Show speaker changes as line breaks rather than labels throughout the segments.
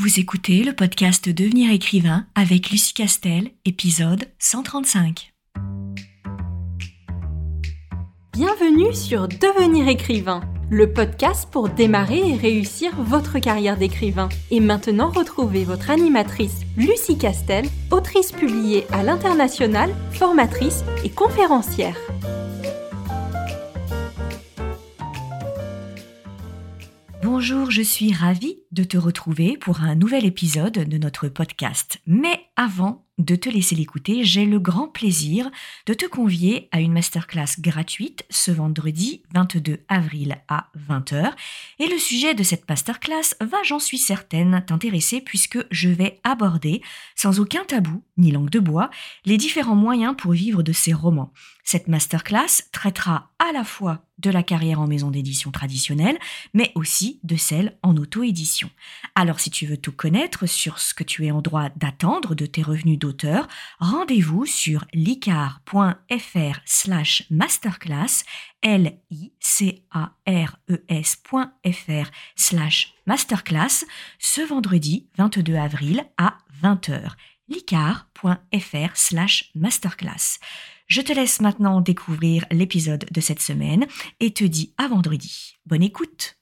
Vous écoutez le podcast Devenir écrivain avec Lucie Castel, épisode 135.
Bienvenue sur Devenir écrivain, le podcast pour démarrer et réussir votre carrière d'écrivain. Et maintenant, retrouvez votre animatrice Lucie Castel, autrice publiée à l'international, formatrice et conférencière.
Bonjour, je suis ravie de te retrouver pour un nouvel épisode de notre podcast. Mais avant de te laisser l'écouter, j'ai le grand plaisir de te convier à une masterclass gratuite ce vendredi 22 avril à 20h. Et le sujet de cette masterclass va, j'en suis certaine, t'intéresser puisque je vais aborder, sans aucun tabou ni langue de bois, les différents moyens pour vivre de ces romans. Cette masterclass traitera à la fois de la carrière en maison d'édition traditionnelle, mais aussi de celle en auto-édition. Alors si tu veux tout connaître sur ce que tu es en droit d'attendre de tes revenus rendez-vous sur licar.fr slash masterclass, l i c a r e s.fr slash masterclass, ce vendredi 22 avril à 20h. licar.fr slash masterclass. Je te laisse maintenant découvrir l'épisode de cette semaine et te dis à vendredi. Bonne écoute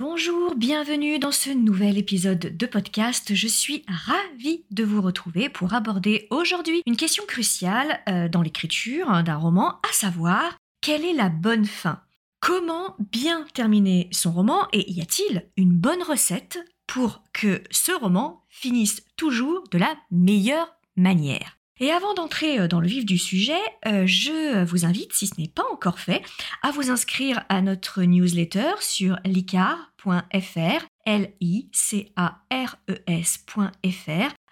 Bonjour, bienvenue dans ce nouvel épisode de podcast. Je suis ravie de vous retrouver pour aborder aujourd'hui une question cruciale euh, dans l'écriture d'un roman, à savoir quelle est la bonne fin? Comment bien terminer son roman et y a-t-il une bonne recette pour que ce roman finisse toujours de la meilleure manière? Et avant d'entrer euh, dans le vif du sujet, euh, je vous invite, si ce n'est pas encore fait, à vous inscrire à notre newsletter sur licar.fr, L-I-C-A-R-E-S.fr,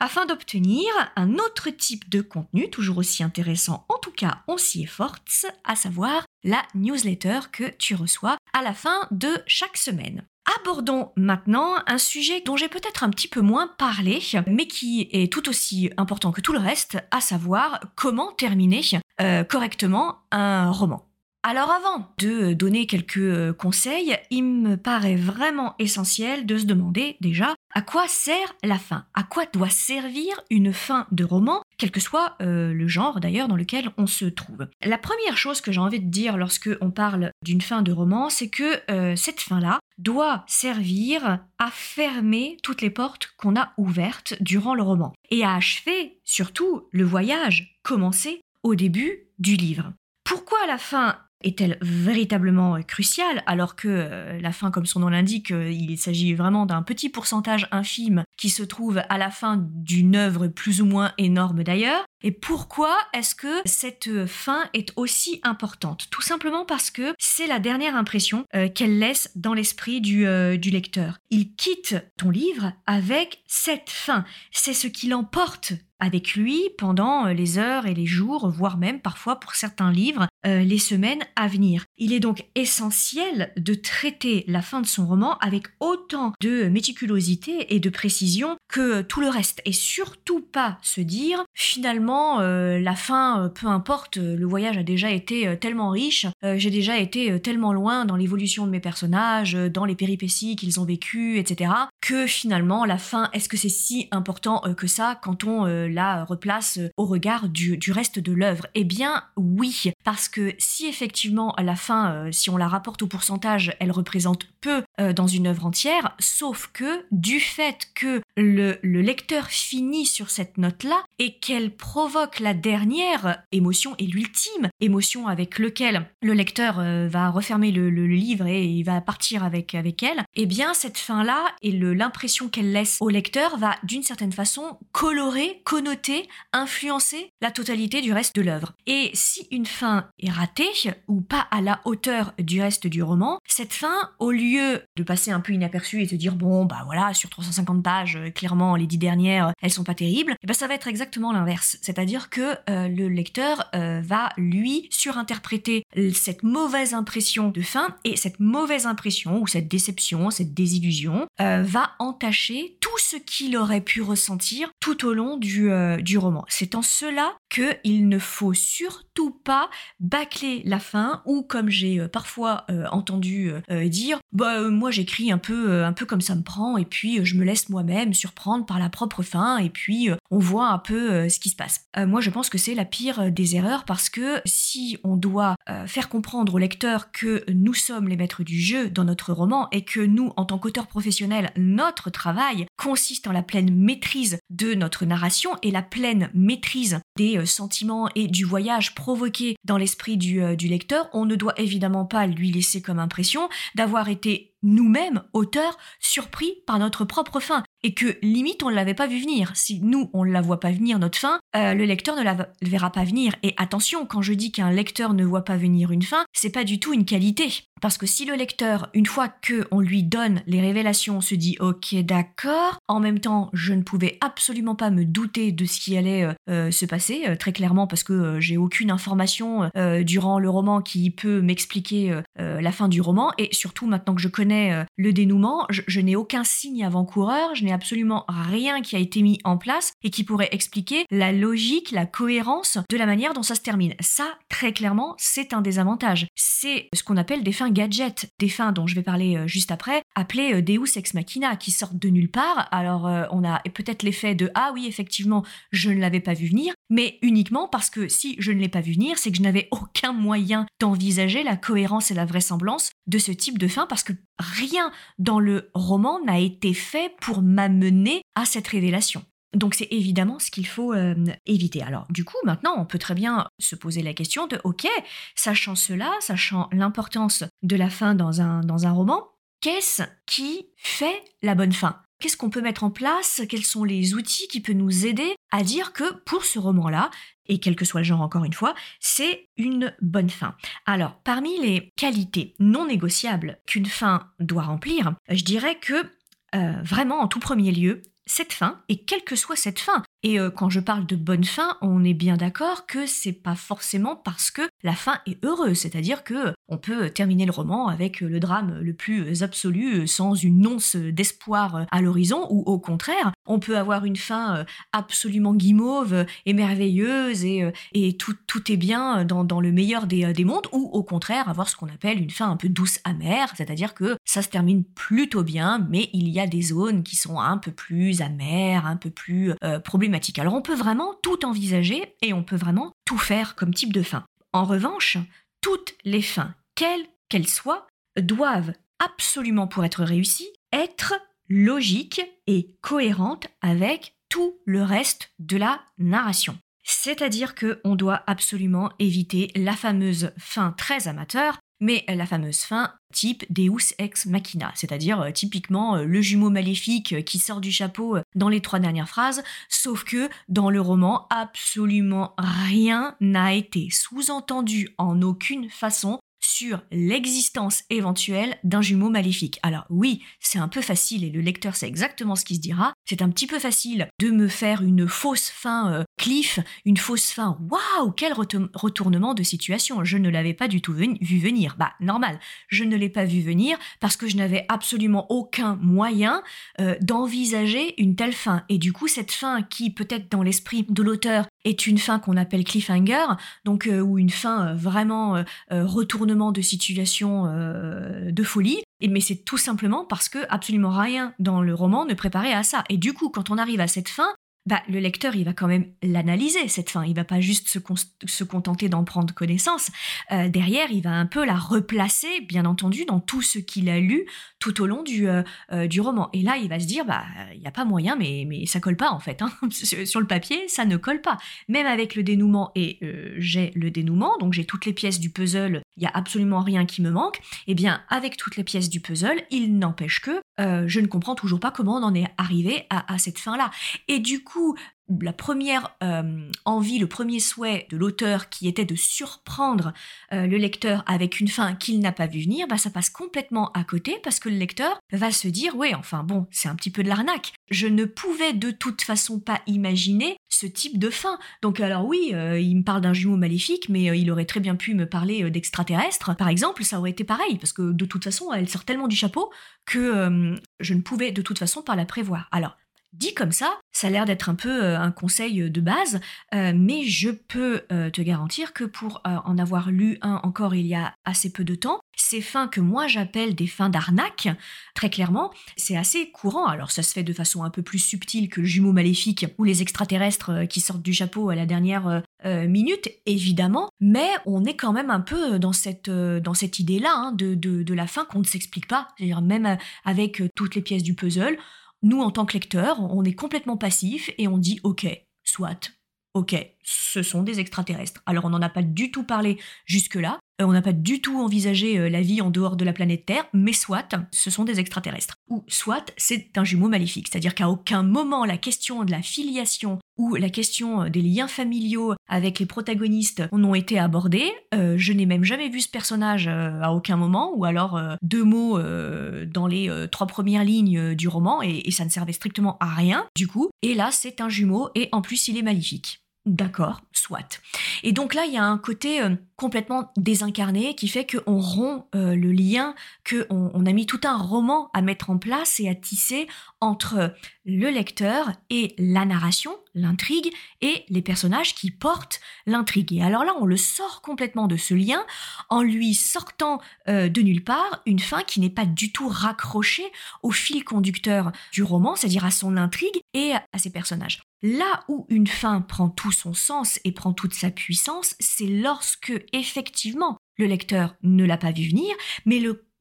afin d'obtenir un autre type de contenu, toujours aussi intéressant, en tout cas on s'y efforce, à savoir la newsletter que tu reçois à la fin de chaque semaine. Abordons maintenant un sujet dont j'ai peut-être un petit peu moins parlé, mais qui est tout aussi important que tout le reste, à savoir comment terminer euh, correctement un roman. Alors avant de donner quelques euh, conseils, il me paraît vraiment essentiel de se demander déjà à quoi sert la fin? À quoi doit servir une fin de roman, quel que soit euh, le genre d'ailleurs dans lequel on se trouve? La première chose que j'ai envie de dire lorsque on parle d'une fin de roman, c'est que cette fin-là doit servir à fermer toutes les portes qu'on a ouvertes durant le roman et à achever surtout le voyage commencé au début du livre. Pourquoi la fin est-elle véritablement euh, cruciale alors que euh, la fin, comme son nom l'indique, euh, il s'agit vraiment d'un petit pourcentage infime qui se trouve à la fin d'une œuvre plus ou moins énorme d'ailleurs? Et pourquoi est-ce que cette fin est aussi importante? Tout simplement parce que c'est la dernière impression qu'elle laisse dans l'esprit du, du lecteur. Il quitte ton livre avec cette fin. C'est ce qui l'emporte avec lui pendant les heures et les jours, voire même parfois pour certains livres, les semaines à venir. Il est donc essentiel de traiter la fin de son roman avec autant de méticulosité et de précision que tout le reste et surtout pas se dire finalement euh, la fin euh, peu importe le voyage a déjà été euh, tellement riche j'ai déjà été tellement loin dans l'évolution de mes personnages dans les péripéties qu'ils ont vécues etc que finalement la fin est-ce que c'est si important que ça quand on la replace au regard du, reste de l'œuvre. Eh bien oui parce que si effectivement la fin, euh, si on la rapporte au pourcentage, elle représente peu euh, dans une œuvre entière, sauf que du fait que le, lecteur finit sur cette note-là et qu'elle provoque la dernière émotion et l'ultime émotion avec lequel le lecteur euh, va refermer le, livre et il va partir avec, avec elle, eh bien cette fin-là et l'impression qu'elle laisse au lecteur va d'une certaine façon colorer, connoter, influencer la totalité du reste de l'œuvre. Et si une fin est ratée, ou pas à la hauteur du reste du roman, cette fin, au lieu de passer un peu inaperçue et de dire bon bah voilà sur 350 pages, clairement les dix dernières elles sont pas terribles, et eh ben ça va être exactement l'inverse, c'est-à-dire que euh, le lecteur euh, va lui surinterpréter cette mauvaise impression de fin et cette mauvaise impression ou cette déception, cette désillusion va entacher tout ce qu'il aurait pu ressentir tout au long du, euh, du roman. C'est en cela qu'il ne faut surtout pas bâcler la fin ou comme j'ai euh, parfois euh, entendu dire bah moi j'écris un peu un peu comme ça me prend et puis je me laisse moi-même surprendre par la propre fin et puis on voit un peu ce qui se passe. moi je pense que c'est la pire des erreurs parce que si on doit faire comprendre au lecteur que nous sommes les maîtres du jeu dans notre roman et que nous en tant qu'auteurs professionnels notre travail consiste en la pleine maîtrise de notre narration et la pleine maîtrise des euh, sentiments et du voyage provoqué dans l'esprit euh, du lecteur, on ne doit évidemment pas lui laisser comme impression d'avoir été nous-mêmes, auteurs, surpris par notre propre fin et que limite on ne l'avait pas vu venir. Si nous on ne la voit pas venir notre fin, euh, le lecteur ne la verra pas venir. Et attention, quand je dis qu'un lecteur ne voit pas venir une fin, c'est pas du tout une qualité. Parce que si le lecteur, une fois que on lui donne les révélations, se dit ok d'accord, en même temps je ne pouvais absolument pas me douter de ce qui allait euh, euh, se passer très clairement parce que j'ai aucune information durant le roman qui peut m'expliquer la fin du roman et surtout maintenant que je connais le dénouement, je, je n'ai aucun signe avant-coureur, je absolument rien qui a été mis en place et qui pourrait expliquer la logique, la cohérence de la manière dont ça se termine. Ça, très clairement, c'est un désavantage. C'est ce qu'on appelle des fins gadgets, des fins dont je vais parler euh, juste après, appelées euh, Deus ex machina, qui sortent de nulle part. Alors, euh, on a peut-être l'effet de ah oui, effectivement, je ne l'avais pas vu venir, mais uniquement parce que si je ne l'ai pas vu venir, c'est que je n'avais aucun moyen d'envisager la cohérence et la vraisemblance de ce type de fin parce que rien dans le roman n'a été fait pour m'amener à cette révélation. Donc c'est évidemment ce qu'il faut euh, éviter. Alors du coup, maintenant, on peut très bien se poser la question de, ok, sachant cela, sachant l'importance de la fin dans un, roman, qu'est-ce qui fait la bonne fin? Qu'est-ce qu'on peut mettre en place? Quels sont les outils qui peuvent nous aider à dire que pour ce roman-là, et quel que soit le genre encore une fois, c'est une bonne fin? Alors, parmi les qualités non négociables qu'une fin doit remplir, je dirais que euh, vraiment en tout premier lieu, cette fin, et quelle que soit cette fin, et euh, quand je parle de bonne fin, on est bien d'accord que c'est pas forcément parce que la fin est heureuse, c'est-à-dire que on peut terminer le roman avec le drame le plus absolu sans une once d'espoir à l'horizon ou au contraire, on peut avoir une fin euh, absolument guimauve et merveilleuse et, euh, et tout, tout est bien dans, dans le meilleur des, des mondes ou au contraire avoir ce qu'on appelle une fin un peu douce amère, c'est-à-dire que ça se termine plutôt bien mais il y a des zones qui sont un peu plus amères, un peu plus problématiques alors on peut vraiment tout envisager et on peut vraiment tout faire comme type de fin. En revanche, toutes les fins, quelles qu'elles soient, doivent absolument pour être réussies être logiques et cohérentes avec tout le reste de la narration. C'est-à-dire qu'on doit absolument éviter la fameuse fin très amateur mais la fameuse fin type Deus ex machina, c'est-à-dire euh, typiquement euh, le jumeau maléfique euh, qui sort du chapeau dans les trois dernières phrases, sauf que dans le roman, absolument rien n'a été sous-entendu en aucune façon sur l'existence éventuelle d'un jumeau maléfique. Alors oui, c'est un peu facile et le lecteur sait exactement ce qui se dira. C'est un petit peu facile de me faire une fausse fin euh, cliff, une fausse fin. Waouh, quel retournement de situation. Je ne l'avais pas du tout vu venir. Bah normal, je ne l'ai pas vu venir parce que je n'avais absolument aucun moyen euh, d'envisager une telle fin. Et du coup, cette fin qui peut-être dans l'esprit de l'auteur est une fin qu'on appelle cliffhanger, donc euh, ou une fin vraiment retournement de situation euh, de folie, mais c'est tout simplement parce que absolument rien dans le roman ne préparait à ça. Et du coup, quand on arrive à cette fin, bah, le lecteur, il va quand même l'analyser, cette fin. Il va pas juste se, contenter d'en prendre connaissance. Euh, derrière, il va un peu la replacer, bien entendu, dans tout ce qu'il a lu tout au long du, euh, euh, du roman. Et là, il va se dire, bah, il n'y a pas moyen, mais, mais ça colle pas, en fait. Hein. Sur le papier, ça ne colle pas. Même avec le dénouement, et j'ai le dénouement, donc j'ai toutes les pièces du puzzle, il y a absolument rien qui me manque. Eh bien, avec toutes les pièces du puzzle, il n'empêche que je ne comprends toujours pas comment on en est arrivé à, à cette fin-là. Et du coup, la première euh, envie, le premier souhait de l'auteur qui était de surprendre euh, le lecteur avec une fin qu'il n'a pas vu venir, bah ça passe complètement à côté parce que le lecteur va se dire ouais enfin bon c'est un petit peu de l'arnaque. Je ne pouvais de toute façon pas imaginer ce type de fin. Donc alors oui, euh, il me parle d'un jumeau maléfique, mais il aurait très bien pu me parler d'extraterrestres, par exemple, ça aurait été pareil parce que de toute façon elle sort tellement du chapeau que je ne pouvais de toute façon pas la prévoir. Alors Dit comme ça, ça a l'air d'être un peu euh, un conseil de base, euh, mais je peux euh, te garantir que pour en avoir lu un encore il y a assez peu de temps, ces fins que moi j'appelle des fins d'arnaque, très clairement, c'est assez courant. Alors ça se fait de façon un peu plus subtile que le jumeau maléfique ou les extraterrestres qui sortent du chapeau à la dernière minute, évidemment, mais on est quand même un peu dans cette, cette idée-là hein, de, de, de la fin qu'on ne s'explique pas. C'est-à-dire même avec toutes les pièces du puzzle, nous, en tant que lecteurs, on est complètement passif et on dit OK, soit, OK, ce sont des extraterrestres. Alors on n'en a pas du tout parlé jusque-là, on n'a pas du tout envisagé euh, la vie en dehors de la planète Terre, mais soit, ce sont des extraterrestres. Ou soit, c'est un jumeau maléfique, c'est-à-dire qu'à aucun moment la question de la filiation ou la question euh, des liens familiaux avec les protagonistes n'ont été abordés. je n'ai même jamais vu ce personnage à aucun moment, ou alors deux mots dans les trois premières lignes du roman, et, et ça ne servait strictement à rien, du coup. Et là, c'est un jumeau, et en plus, il est maléfique. D'accord, soit. Et donc là, il y a un côté euh, complètement désincarné qui fait qu'on rompt euh, le lien, qu'on on a mis tout un roman à mettre en place et à tisser entre le lecteur et la narration, l'intrigue, et les personnages qui portent l'intrigue. Et alors là, on le sort complètement de ce lien en lui sortant euh, de nulle part une fin qui n'est pas du tout raccrochée au fil conducteur du roman, c'est-à-dire à son intrigue et à ses personnages. Là où une fin prend tout son sens et prend toute sa puissance, c'est lorsque effectivement le lecteur ne l'a pas vu venir, mais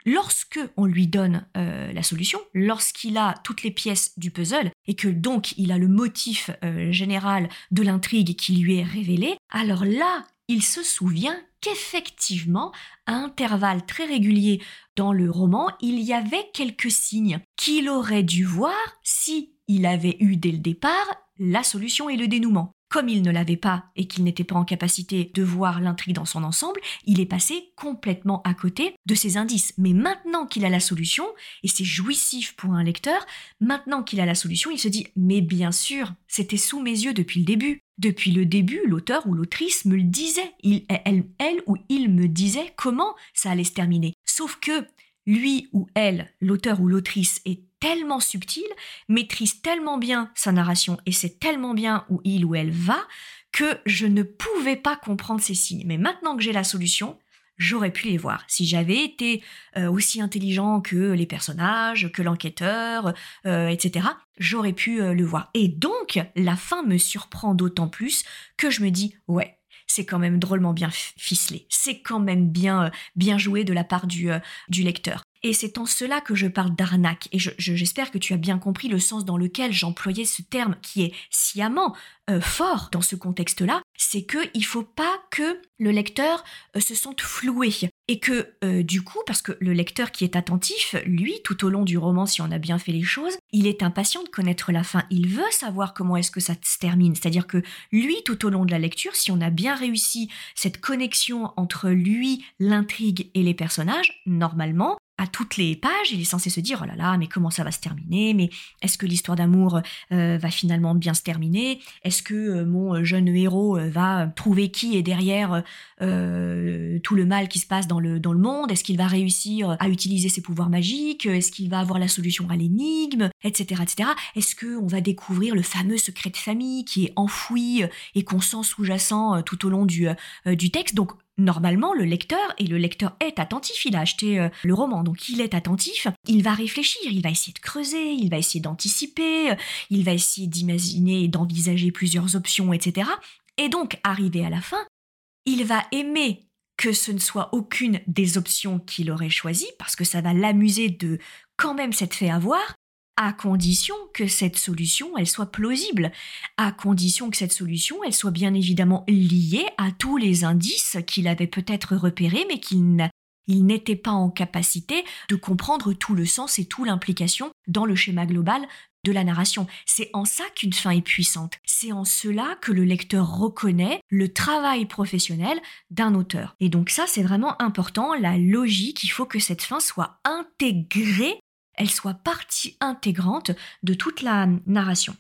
lorsque on lui donne euh, la solution, lorsqu'il a toutes les pièces du puzzle et que donc il a le motif euh, général de l'intrigue qui lui est révélé, alors là, il se souvient qu'effectivement, à intervalles très réguliers dans le roman, il y avait quelques signes qu'il aurait dû voir si il avait eu dès le départ la solution et le dénouement. Comme il ne l'avait pas et qu'il n'était pas en capacité de voir l'intrigue dans son ensemble, il est passé complètement à côté de ces indices. Mais maintenant qu'il a la solution, et c'est jouissif pour un lecteur, maintenant qu'il a la solution, il se dit Mais bien sûr, c'était sous mes yeux depuis le début. Depuis le début, l'auteur ou l'autrice me le disait. Il, elle, elle ou il me disait comment ça allait se terminer. Sauf que lui ou elle, l'auteur ou l'autrice, est tellement subtil, maîtrise tellement bien sa narration et sait tellement bien où il ou elle va que je ne pouvais pas comprendre ces signes. Mais maintenant que j'ai la solution, j'aurais pu les voir. Si j'avais été euh, aussi intelligent que les personnages, que l'enquêteur, euh, etc., j'aurais pu euh, le voir. Et donc, la fin me surprend d'autant plus que je me dis, ouais, c'est quand même drôlement bien ficelé, c'est quand même bien, bien joué de la part du, du lecteur. Et c'est en cela que je parle d'arnaque. Et j'espère que tu as bien compris le sens dans lequel j'employais ce terme qui est sciemment euh, fort dans ce contexte-là. C'est qu'il ne faut pas que le lecteur euh, se sente floué. Et que euh, du coup, parce que le lecteur qui est attentif, lui, tout au long du roman, si on a bien fait les choses, il est impatient de connaître la fin. Il veut savoir comment est-ce que ça se termine. C'est-à-dire que lui, tout au long de la lecture, si on a bien réussi cette connexion entre lui, l'intrigue et les personnages, normalement, à toutes les pages, il est censé se dire oh là là, mais comment ça va se terminer? Mais est-ce que l'histoire d'amour euh, va finalement bien se terminer? Est-ce que euh, mon jeune héros euh, va trouver qui est derrière tout le mal qui se passe dans le dans le monde? Est-ce qu'il va réussir à utiliser ses pouvoirs magiques? Est-ce qu'il va avoir la solution à l'énigme? Etc. etc. Est-ce que on va découvrir le fameux secret de famille qui est enfoui et qu'on sent sous-jacent tout au long du du texte? Donc Normalement, le lecteur, et le lecteur est attentif, il a acheté euh, le roman, donc il est attentif, il va réfléchir, il va essayer de creuser, il va essayer d'anticiper, euh, il va essayer d'imaginer et d'envisager plusieurs options, etc. Et donc, arrivé à la fin, il va aimer que ce ne soit aucune des options qu'il aurait choisies, parce que ça va l'amuser de quand même s'être fait avoir, à condition que cette solution, elle soit plausible, à condition que cette solution, elle soit bien évidemment liée à tous les indices qu'il avait peut-être repérés, mais qu'il n'était pas en capacité de comprendre tout le sens et toute l'implication dans le schéma global de la narration. C'est en ça qu'une fin est puissante. C'est en cela que le lecteur reconnaît le travail professionnel d'un auteur. Et donc ça, c'est vraiment important, la logique, il faut que cette fin soit intégrée elle soit partie intégrante de toute la narration.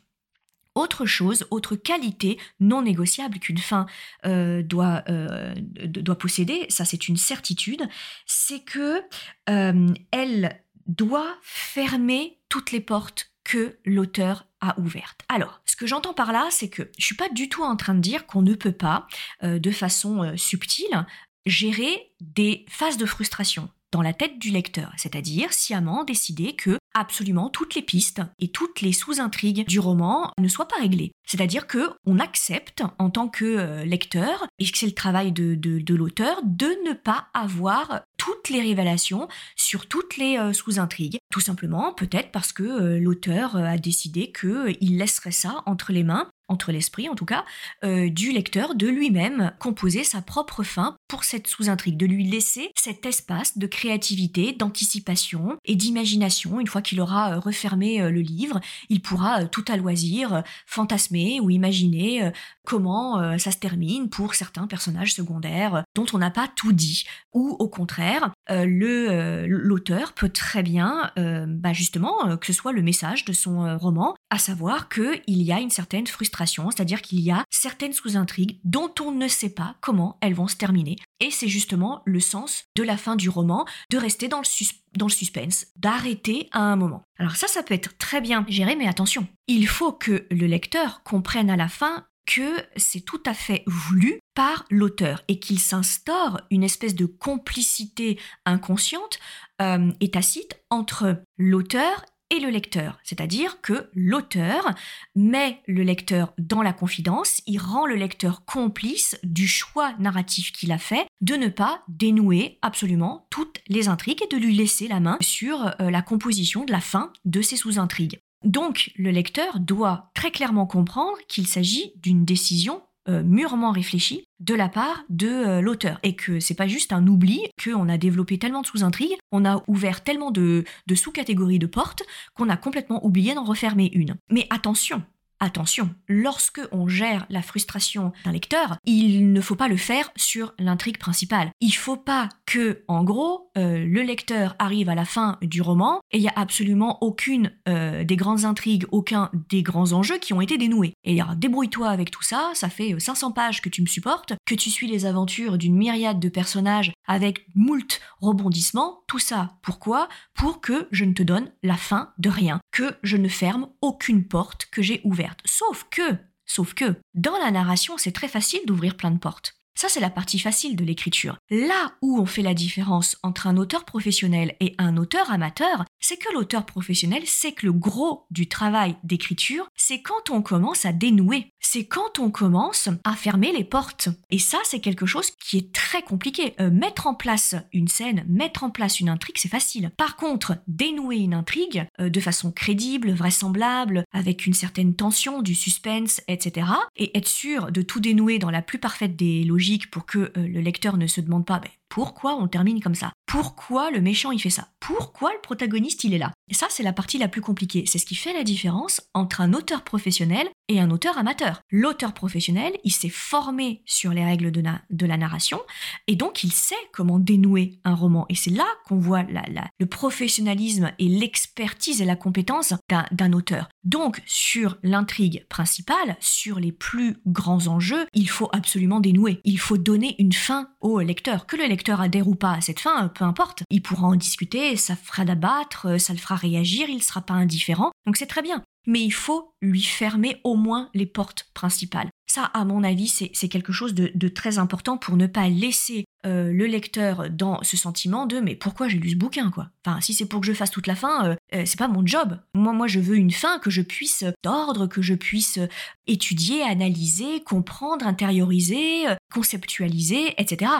Autre chose, autre qualité non négociable qu'une fin euh, doit, euh, doit posséder, ça c'est une certitude, c'est que euh, elle doit fermer toutes les portes que l'auteur à ouverte. Alors, ce que j'entends par là, c'est que je suis pas du tout en train de dire qu'on ne peut pas, de façon subtile, gérer des phases de frustration dans la tête du lecteur, c'est-à-dire sciemment décider que absolument toutes les pistes et toutes les sous-intrigues du roman ne soient pas réglées. C'est-à-dire que on accepte en tant que euh, lecteur, et que c'est le travail de, l'auteur, de ne pas avoir toutes les révélations sur toutes les euh, sous-intrigues. Tout simplement, peut-être parce que euh, l'auteur a décidé qu'il laisserait ça entre les mains entre l'esprit en tout cas, euh, du lecteur de lui-même composer sa propre fin pour cette sous-intrigue, de lui laisser cet espace de créativité, d'anticipation et d'imagination. Une fois qu'il aura euh, refermé euh, le livre, il pourra tout à loisir fantasmer ou imaginer comment ça se termine pour certains personnages secondaires dont on n'a pas tout dit. Ou au contraire, le l'auteur peut très bien, bah justement, que ce soit le message de son roman, à savoir qu'il y a une certaine frustration c'est-à-dire qu'il y a certaines sous-intrigues dont on ne sait pas comment elles vont se terminer. Et c'est justement le sens de la fin du roman, de rester dans le, suspense, d'arrêter à un moment. Alors ça, ça peut être très bien géré, mais attention, il faut que le lecteur comprenne à la fin que c'est tout à fait voulu par l'auteur et qu'il s'instaure une espèce de complicité inconsciente euh, et tacite entre l'auteur et le lecteur. C'est-à-dire que l'auteur met le lecteur dans la confidence, il rend le lecteur complice du choix narratif qu'il a fait de ne pas dénouer absolument toutes les intrigues et de lui laisser la main sur euh, la composition de la fin de ces sous-intrigues. Donc le lecteur doit très clairement comprendre qu'il s'agit d'une décision euh, mûrement réfléchie de la part de euh, l'auteur et que c'est pas juste un oubli qu'on a développé tellement de sous-intrigues, on a ouvert tellement de, de sous-catégories de portes qu'on a complètement oublié d'en refermer une. Mais attention, Attention, lorsque on gère la frustration d'un lecteur, il ne faut pas le faire sur l'intrigue principale. Il faut pas que, en gros, euh, le lecteur arrive à la fin du roman et il y a absolument aucune euh, des grandes intrigues, aucun des grands enjeux qui ont été dénoués. Et alors, débrouille-toi avec tout ça, ça fait 500 euh, pages que tu me supportes, que tu suis les aventures d'une myriade de personnages avec moult rebondissements, tout ça, pourquoi? Pour que je ne te donne la fin de rien, que je ne ferme aucune porte que j'ai ouverte. Sauf que, sauf que, dans la narration, c'est très facile d'ouvrir plein de portes. Ça, c'est la partie facile de l'écriture. Là où on fait la différence entre un auteur professionnel et un auteur amateur, c'est que l'auteur professionnel sait que le gros du travail d'écriture, c'est quand on commence à dénouer. C'est quand on commence à fermer les portes. Et ça, c'est quelque chose qui est très compliqué. Euh, mettre en place une scène, mettre en place une intrigue, c'est facile. Par contre, dénouer une intrigue euh, de façon crédible, vraisemblable, avec une certaine tension, du suspense, etc., et être sûr de tout dénouer dans la plus parfaite des logiques, pour que euh, le lecteur ne se demande pas ben, pourquoi on termine comme ça? Pourquoi le méchant il fait ça? Pourquoi le protagoniste il est là? Et ça c'est la partie la plus compliquée. C'est ce qui fait la différence entre un auteur professionnel et un auteur amateur. L'auteur professionnel, il s'est formé sur les règles de, la narration et donc il sait comment dénouer un roman. Et c'est là qu'on voit le professionnalisme et l'expertise et la compétence d'un auteur. Donc sur l'intrigue principale, sur les plus grands enjeux, il faut absolument dénouer. Il faut donner une fin au lecteur. Que le lecteur adhère ou pas à cette fin, peu importe. Il pourra en discuter, ça fera d'abattre, ça le fera réagir, il ne sera pas indifférent. Donc c'est très bien mais il faut lui fermer au moins les portes principales. Ça, à mon avis, c'est quelque chose de, très important pour ne pas laisser euh, le lecteur dans ce sentiment de mais pourquoi j'ai lu ce bouquin quoi? Enfin, si c'est pour que je fasse toute la fin, euh, euh, c'est pas mon job. Moi, moi, je veux une fin que je puisse d'ordre, que je puisse étudier, analyser, comprendre, intérioriser, conceptualiser, etc.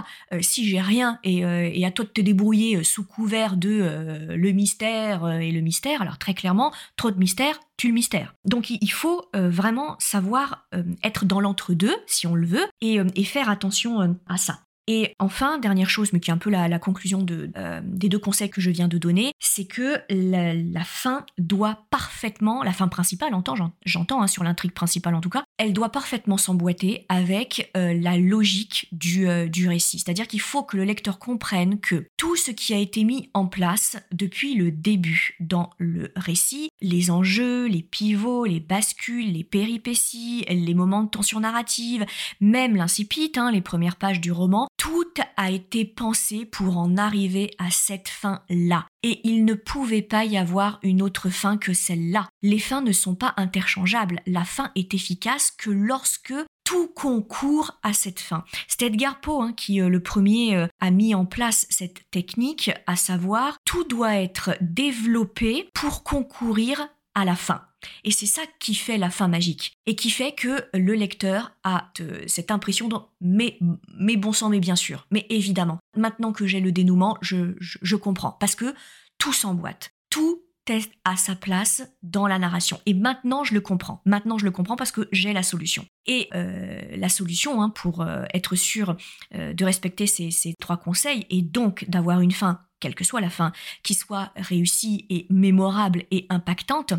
si j'ai rien et, et, à toi de te débrouiller sous couvert de le mystère et le mystère, alors très clairement, trop de mystère, tu le mystère. Donc il faut vraiment savoir être dans l'entre-deux, si on le veut, et faire attention à ça. Et enfin, dernière chose, mais qui est un peu la, conclusion euh, des deux conseils que je viens de donner, c'est que la, fin doit parfaitement, la fin principale, j'entends hein, sur l'intrigue principale en tout cas, elle doit parfaitement s'emboîter avec euh, la logique du, euh, du récit. C'est-à-dire qu'il faut que le lecteur comprenne que tout ce qui a été mis en place depuis le début dans le récit, les enjeux, les pivots, les bascules, les péripéties, les moments de tension narrative, même l'incipit, hein, les premières pages du roman, Tout a été pensé pour en arriver à cette fin-là. Et il ne pouvait pas y avoir une autre fin que celle-là. Les fins ne sont pas interchangeables. La fin est efficace que lorsque tout concourt à cette fin. C'est Edgar Poe hein, qui, euh, le premier, euh, a mis en place cette technique, à savoir tout doit être développé pour concourir à la fin. Et c'est ça qui fait la fin magique et qui fait que le lecteur a cette impression mais bon sang, mais bien sûr, mais évidemment. Maintenant que j'ai le dénouement, je, je, comprends parce que tout s'emboîte, tout est à sa place dans la narration. Et maintenant, je le comprends. Maintenant, je le comprends parce que j'ai la solution. Et euh, la solution, hein, pour euh, être sûr euh, de respecter ces trois conseils, et donc d'avoir une fin, quelle que soit la fin, qui soit réussie et mémorable et impactante,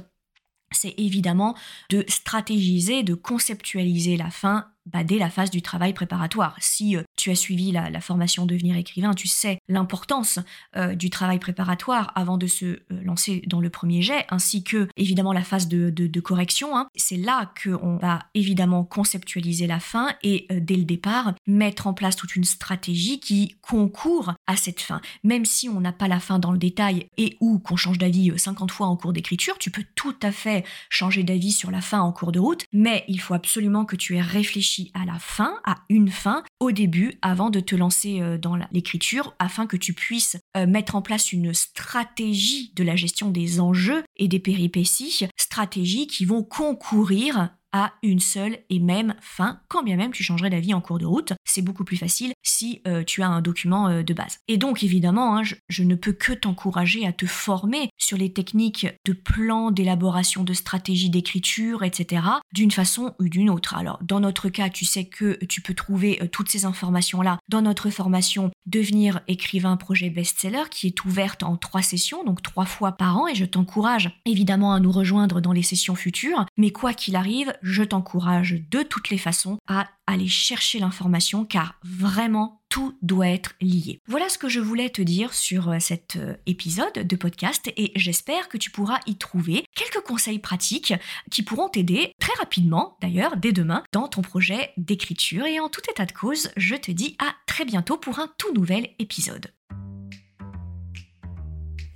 c'est évidemment de stratégiser, de conceptualiser la fin bah, dès la phase du travail préparatoire. Si euh, tu as suivi la, formation Devenir écrivain, tu sais l'importance euh, du travail préparatoire avant de se euh, lancer dans le premier jet, ainsi que évidemment la phase de, correction. Hein. C'est là qu'on va évidemment conceptualiser la fin et dès le départ mettre en place toute une stratégie qui concourt à cette fin. Même si on n'a pas la fin dans le détail et ou qu'on change d'avis 50 fois en cours d'écriture, tu peux tout à fait changer d'avis sur la fin en cours de route, mais il faut absolument que tu aies réfléchi à la fin, à une fin, au début, avant de te lancer euh, dans l'écriture, afin que tu puisses euh, mettre en place une stratégie de la gestion des enjeux et des péripéties, stratégies qui vont concourir à une seule et même fin, quand bien même tu changerais d'avis en cours de route. C'est beaucoup plus facile si euh, tu as un document euh, de base. Et donc évidemment, hein, je, ne peux que t'encourager à te former sur les techniques de plan, d'élaboration de stratégies d'écriture, etc. d'une façon ou d'une autre. Alors dans notre cas, tu sais que tu peux trouver euh, toutes ces informations-là dans notre formation Devenir écrivain projet best-seller qui est ouverte en trois sessions, donc trois fois par an, et je t'encourage évidemment à nous rejoindre dans les sessions futures. Mais quoi qu'il arrive, je t'encourage de toutes les façons à aller chercher l'information car vraiment tout doit être lié. Voilà ce que je voulais te dire sur euh, cet euh, épisode de podcast et j'espère que tu pourras y trouver quelques conseils pratiques qui pourront t'aider très rapidement d'ailleurs dès demain dans ton projet d'écriture et en tout état de cause je te dis à très bientôt pour un tout nouvel épisode.